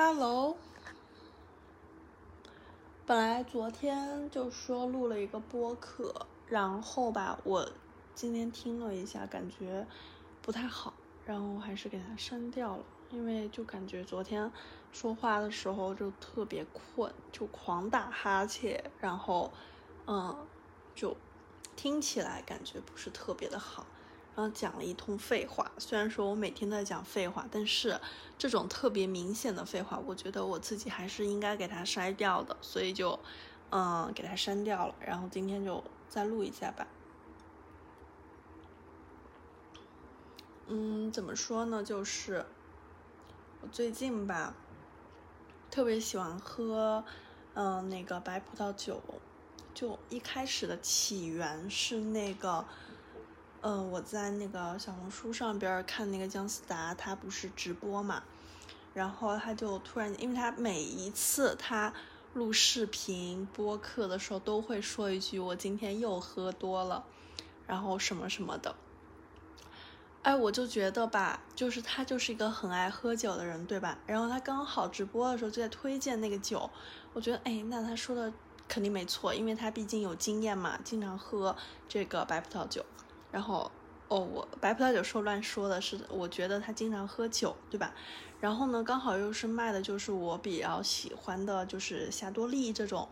Hello，本来昨天就说录了一个播客，然后吧，我今天听了一下，感觉不太好，然后还是给它删掉了，因为就感觉昨天说话的时候就特别困，就狂打哈欠，然后嗯，就听起来感觉不是特别的好。然后讲了一通废话，虽然说我每天都在讲废话，但是这种特别明显的废话，我觉得我自己还是应该给它筛掉的，所以就，嗯，给它删掉了。然后今天就再录一下吧。嗯，怎么说呢？就是我最近吧，特别喜欢喝，嗯，那个白葡萄酒。就一开始的起源是那个。嗯，我在那个小红书上边看那个姜思达，他不是直播嘛，然后他就突然，因为他每一次他录视频播客的时候都会说一句“我今天又喝多了”，然后什么什么的。哎，我就觉得吧，就是他就是一个很爱喝酒的人，对吧？然后他刚好直播的时候就在推荐那个酒，我觉得哎，那他说的肯定没错，因为他毕竟有经验嘛，经常喝这个白葡萄酒。然后，哦，我白葡萄酒说乱说的是，我觉得他经常喝酒，对吧？然后呢，刚好又是卖的就是我比较喜欢的，就是霞多丽这种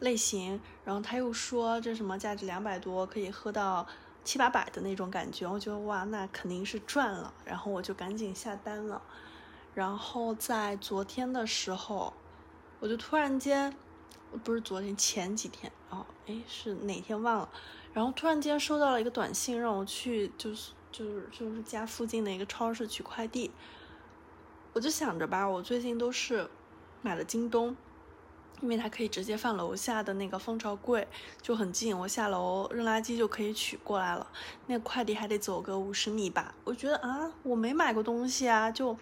类型。然后他又说这什么价值两百多，可以喝到七八百的那种感觉，我觉得哇，那肯定是赚了。然后我就赶紧下单了。然后在昨天的时候，我就突然间，不是昨天，前几天哦，哎，是哪天忘了。然后突然间收到了一个短信，让我去就是就是就是家附近的一个超市取快递。我就想着吧，我最近都是买了京东，因为它可以直接放楼下的那个蜂巢柜，就很近，我下楼扔垃圾就可以取过来了。那快递还得走个五十米吧？我觉得啊，我没买过东西啊，就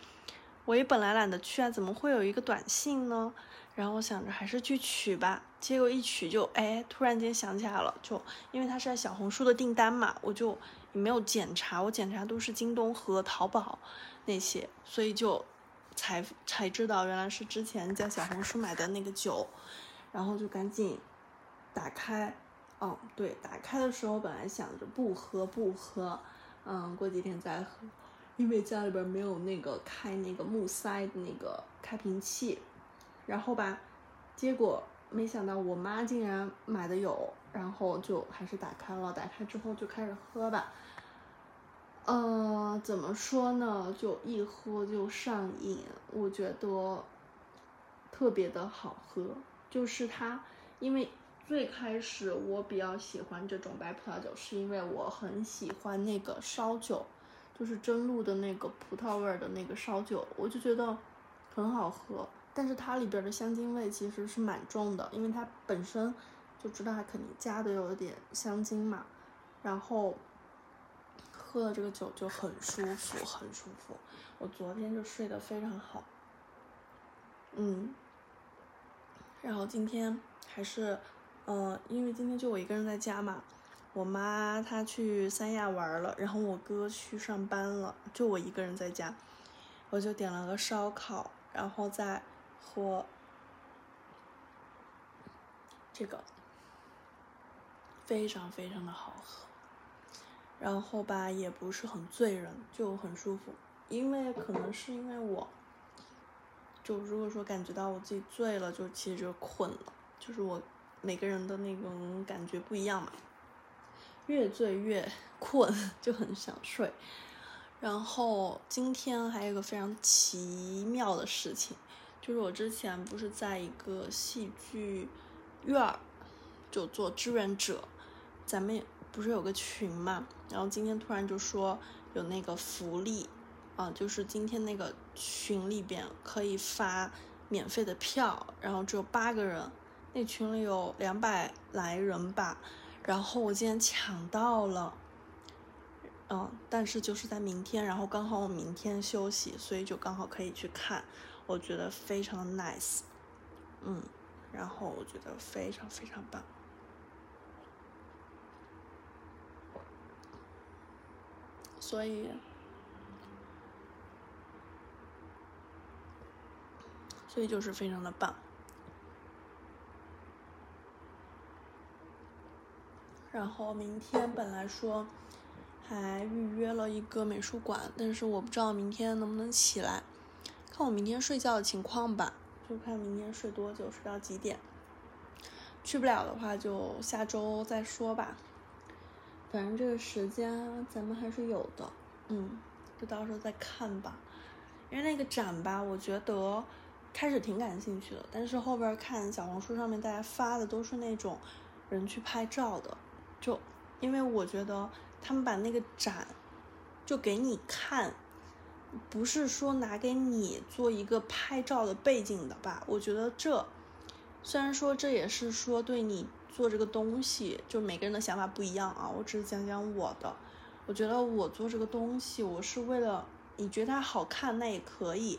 我也本来懒得去啊，怎么会有一个短信呢？然后我想着还是去取吧，结果一取就哎，突然间想起来了，就因为它是在小红书的订单嘛，我就也没有检查，我检查都是京东和淘宝那些，所以就才才知道原来是之前在小红书买的那个酒，然后就赶紧打开，哦对，打开的时候本来想着不喝不喝，嗯，过几天再喝，因为家里边没有那个开那个木塞的那个开瓶器。然后吧，结果没想到我妈竟然买的有，然后就还是打开了。打开之后就开始喝吧。呃，怎么说呢？就一喝就上瘾，我觉得特别的好喝。就是它，因为最开始我比较喜欢这种白葡萄酒，是因为我很喜欢那个烧酒，就是真露的那个葡萄味儿的那个烧酒，我就觉得很好喝。但是它里边的香精味其实是蛮重的，因为它本身就知道它肯定加的有点香精嘛，然后喝了这个酒就很舒服，很舒服。我昨天就睡得非常好，嗯，然后今天还是，呃，因为今天就我一个人在家嘛，我妈她去三亚玩了，然后我哥去上班了，就我一个人在家，我就点了个烧烤，然后在。喝这个非常非常的好喝，然后吧也不是很醉人，就很舒服。因为可能是因为我，就如果说感觉到我自己醉了，就其实就困了。就是我每个人的那种感觉不一样嘛，越醉越困，就很想睡。然后今天还有一个非常奇妙的事情。就是我之前不是在一个戏剧院儿就做志愿者，咱们不是有个群嘛，然后今天突然就说有那个福利啊，就是今天那个群里边可以发免费的票，然后只有八个人，那群里有两百来人吧，然后我今天抢到了，嗯，但是就是在明天，然后刚好我明天休息，所以就刚好可以去看。我觉得非常 nice，嗯，然后我觉得非常非常棒，所以，所以就是非常的棒。然后明天本来说还预约了一个美术馆，但是我不知道明天能不能起来，看我明天睡觉的情况吧，就看明天睡多久，睡到几点。去不了的话就下周再说吧，反正这个时间咱们还是有的，嗯，就到时候再看吧。因为那个展吧，我觉得开始挺感兴趣的，但是后边看小红书上面大家发的都是那种人去拍照的。就因为我觉得他们把那个展就给你看，不是说拿给你做一个拍照的背景的吧？我觉得这虽然说这也是说对你做这个东西，就每个人的想法不一样啊。我只是讲讲我的，我觉得我做这个东西，我是为了你觉得它好看，那也可以，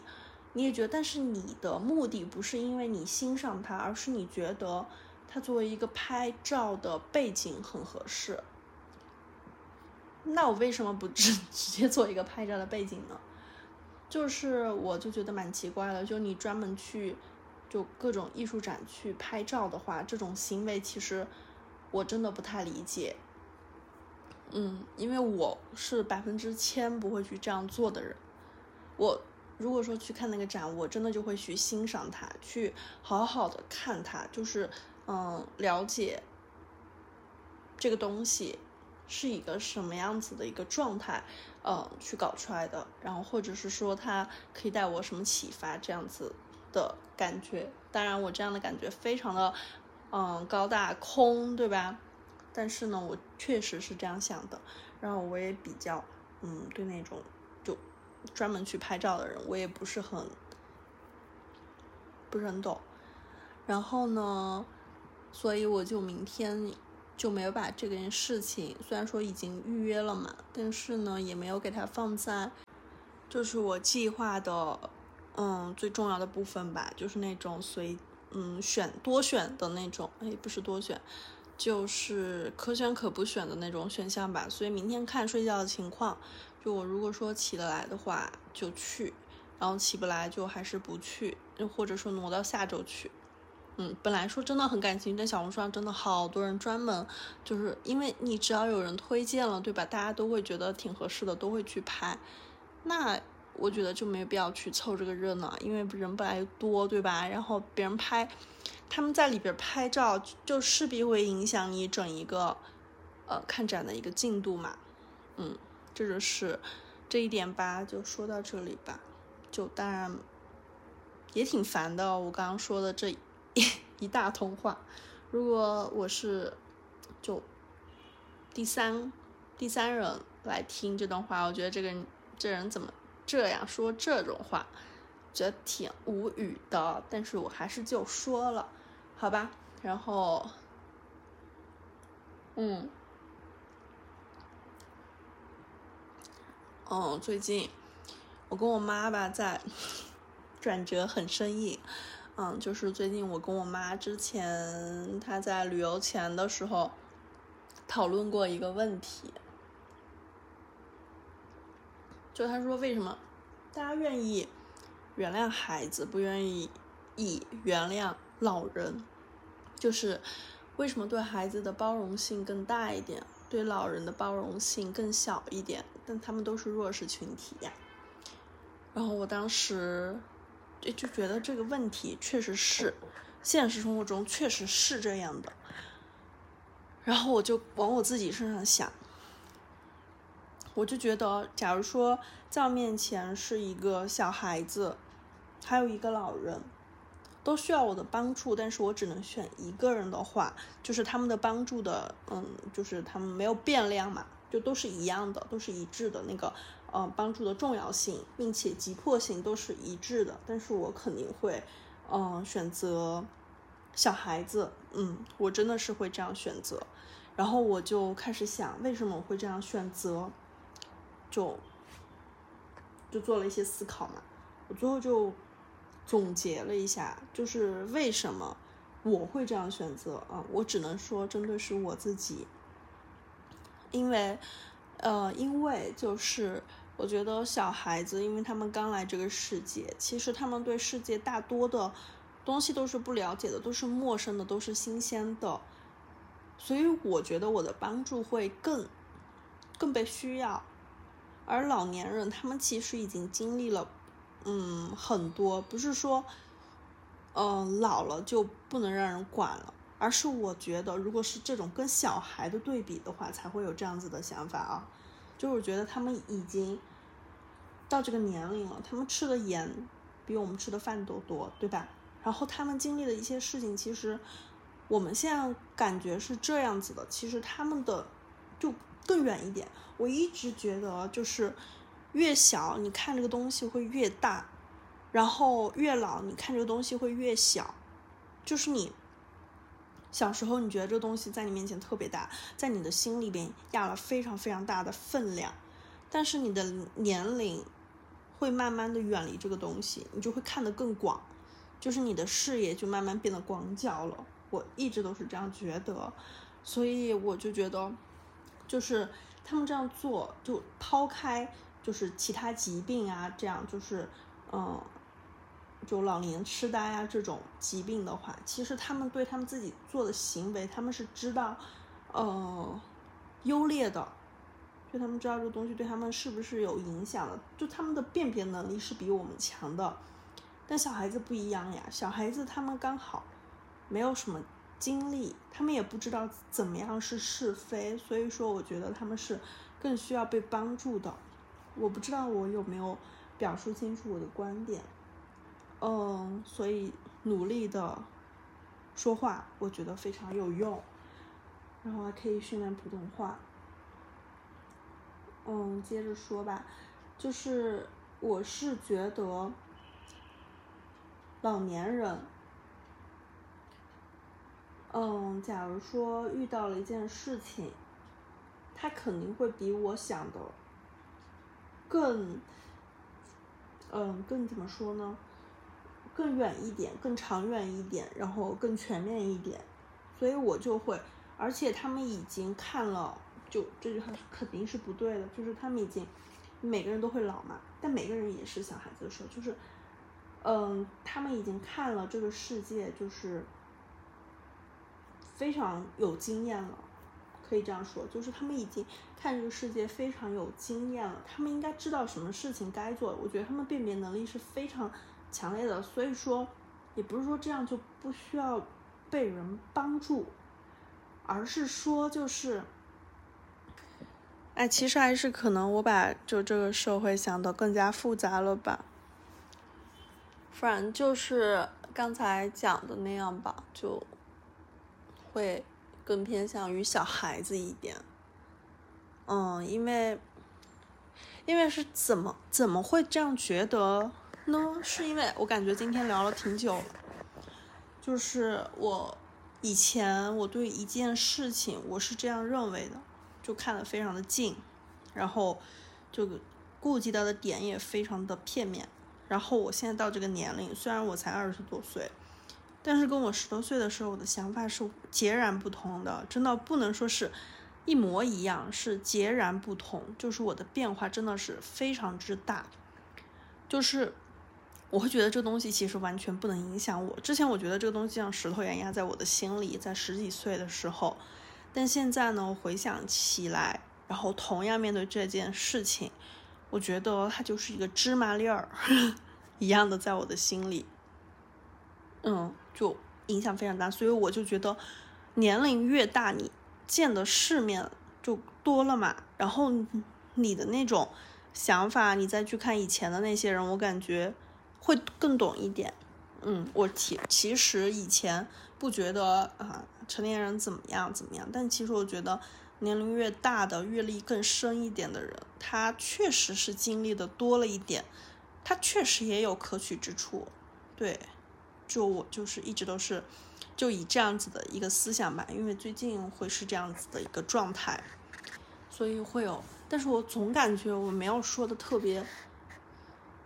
你也觉得，但是你的目的不是因为你欣赏它，而是你觉得。它作为一个拍照的背景很合适，那我为什么不直 直接做一个拍照的背景呢？就是我就觉得蛮奇怪的，就你专门去就各种艺术展去拍照的话，这种行为其实我真的不太理解。嗯，因为我是百分之千不会去这样做的人。我如果说去看那个展，我真的就会去欣赏它，去好好的看它，就是。嗯，了解这个东西是一个什么样子的一个状态，嗯，去搞出来的，然后或者是说它可以带我什么启发这样子的感觉。当然，我这样的感觉非常的嗯高大空，对吧？但是呢，我确实是这样想的。然后我也比较嗯对那种就专门去拍照的人，我也不是很不是很懂。然后呢？所以我就明天就没有把这件事情，虽然说已经预约了嘛，但是呢也没有给它放在，就是我计划的，嗯最重要的部分吧，就是那种随嗯选多选的那种，哎不是多选，就是可选可不选的那种选项吧。所以明天看睡觉的情况，就我如果说起得来的话就去，然后起不来就还是不去，又或者说挪到下周去。嗯，本来说真的很感兴趣，但小红书上真的好多人专门，就是因为你只要有人推荐了，对吧？大家都会觉得挺合适的，都会去拍。那我觉得就没有必要去凑这个热闹，因为人本来就多，对吧？然后别人拍，他们在里边拍照，就势必会影响你整一个，呃，看展的一个进度嘛。嗯，这就是这一点吧，就说到这里吧。就当然也挺烦的，我刚刚说的这。一 一大通话，如果我是就第三第三人来听这段话，我觉得这个人这人怎么这样说这种话，觉得挺无语的。但是我还是就说了，好吧。然后，嗯，哦，最近我跟我妈吧在 转折很生硬。嗯，就是最近我跟我妈之前她在旅游前的时候讨论过一个问题，就她说为什么大家愿意原谅孩子，不愿意以原谅老人？就是为什么对孩子的包容性更大一点，对老人的包容性更小一点？但他们都是弱势群体呀。然后我当时。就就觉得这个问题确实是，现实生活中确实是这样的。然后我就往我自己身上想，我就觉得，假如说在我面前是一个小孩子，还有一个老人，都需要我的帮助，但是我只能选一个人的话，就是他们的帮助的，嗯，就是他们没有变量嘛，就都是一样的，都是一致的那个。嗯，帮助的重要性，并且急迫性都是一致的，但是我肯定会，嗯，选择小孩子，嗯，我真的是会这样选择，然后我就开始想，为什么我会这样选择，就就做了一些思考嘛，我最后就总结了一下，就是为什么我会这样选择啊，我只能说针对是我自己，因为，呃，因为就是。我觉得小孩子，因为他们刚来这个世界，其实他们对世界大多的东西都是不了解的，都是陌生的，都是新鲜的。所以我觉得我的帮助会更更被需要。而老年人，他们其实已经经历了，嗯，很多，不是说，嗯，老了就不能让人管了，而是我觉得，如果是这种跟小孩的对比的话，才会有这样子的想法啊。就是觉得他们已经到这个年龄了，他们吃的盐比我们吃的饭都多，对吧？然后他们经历的一些事情，其实我们现在感觉是这样子的，其实他们的就更远一点。我一直觉得，就是越小你看这个东西会越大，然后越老你看这个东西会越小，就是你。小时候，你觉得这个东西在你面前特别大，在你的心里边压了非常非常大的分量，但是你的年龄会慢慢的远离这个东西，你就会看得更广，就是你的视野就慢慢变得广角了。我一直都是这样觉得，所以我就觉得，就是他们这样做，就抛开就是其他疾病啊，这样就是，嗯。就老年痴呆啊这种疾病的话，其实他们对他们自己做的行为，他们是知道，呃，优劣的，就他们知道这个东西对他们是不是有影响的，就他们的辨别能力是比我们强的。但小孩子不一样呀，小孩子他们刚好没有什么经历，他们也不知道怎么样是是非，所以说我觉得他们是更需要被帮助的。我不知道我有没有表述清楚我的观点。嗯，所以努力的说话，我觉得非常有用，然后还可以训练普通话。嗯，接着说吧，就是我是觉得老年人，嗯，假如说遇到了一件事情，他肯定会比我想的更，嗯，更怎么说呢？更远一点，更长远一点，然后更全面一点，所以我就会，而且他们已经看了，就这句话肯定是不对的，就是他们已经每个人都会老嘛，但每个人也是小孩子的时候，就是，嗯，他们已经看了这个世界，就是非常有经验了，可以这样说，就是他们已经看这个世界非常有经验了，他们应该知道什么事情该做，我觉得他们辨别能力是非常。强烈的，所以说，也不是说这样就不需要被人帮助，而是说就是，哎，其实还是可能我把就这个社会想的更加复杂了吧，反正就是刚才讲的那样吧，就会更偏向于小孩子一点，嗯，因为，因为是怎么怎么会这样觉得？呢，是因为我感觉今天聊了挺久，就是我以前我对一件事情我是这样认为的，就看得非常的近，然后就顾及到的点也非常的片面，然后我现在到这个年龄，虽然我才二十多岁，但是跟我十多岁的时候我的想法是截然不同的，真的不能说是一模一样，是截然不同，就是我的变化真的是非常之大，就是。我会觉得这个东西其实完全不能影响我。之前我觉得这个东西像石头一样压在我的心里，在十几岁的时候，但现在呢，我回想起来，然后同样面对这件事情，我觉得它就是一个芝麻粒儿 一样的在我的心里，嗯，就影响非常大。所以我就觉得，年龄越大，你见的世面就多了嘛，然后你的那种想法，你再去看以前的那些人，我感觉。会更懂一点，嗯，我其其实以前不觉得啊，成年人怎么样怎么样，但其实我觉得年龄越大的阅历更深一点的人，他确实是经历的多了一点，他确实也有可取之处，对，就我就是一直都是就以这样子的一个思想吧，因为最近会是这样子的一个状态，所以会有，但是我总感觉我没有说的特别。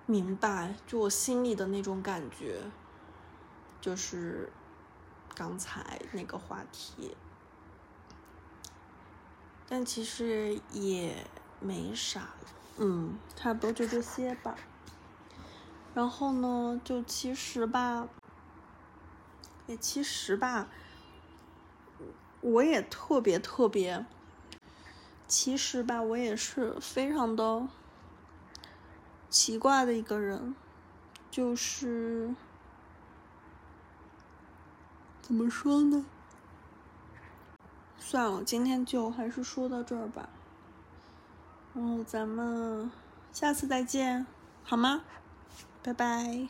明白，就我心里的那种感觉，就是刚才那个话题，但其实也没啥。嗯，差不多就这些吧。然后呢，就其实吧，也其实吧，我也特别特别，其实吧，我也是非常的奇怪的一个人，就是怎么说呢？算了，今天就还是说到这儿吧。然后咱们下次再见，好吗？拜拜。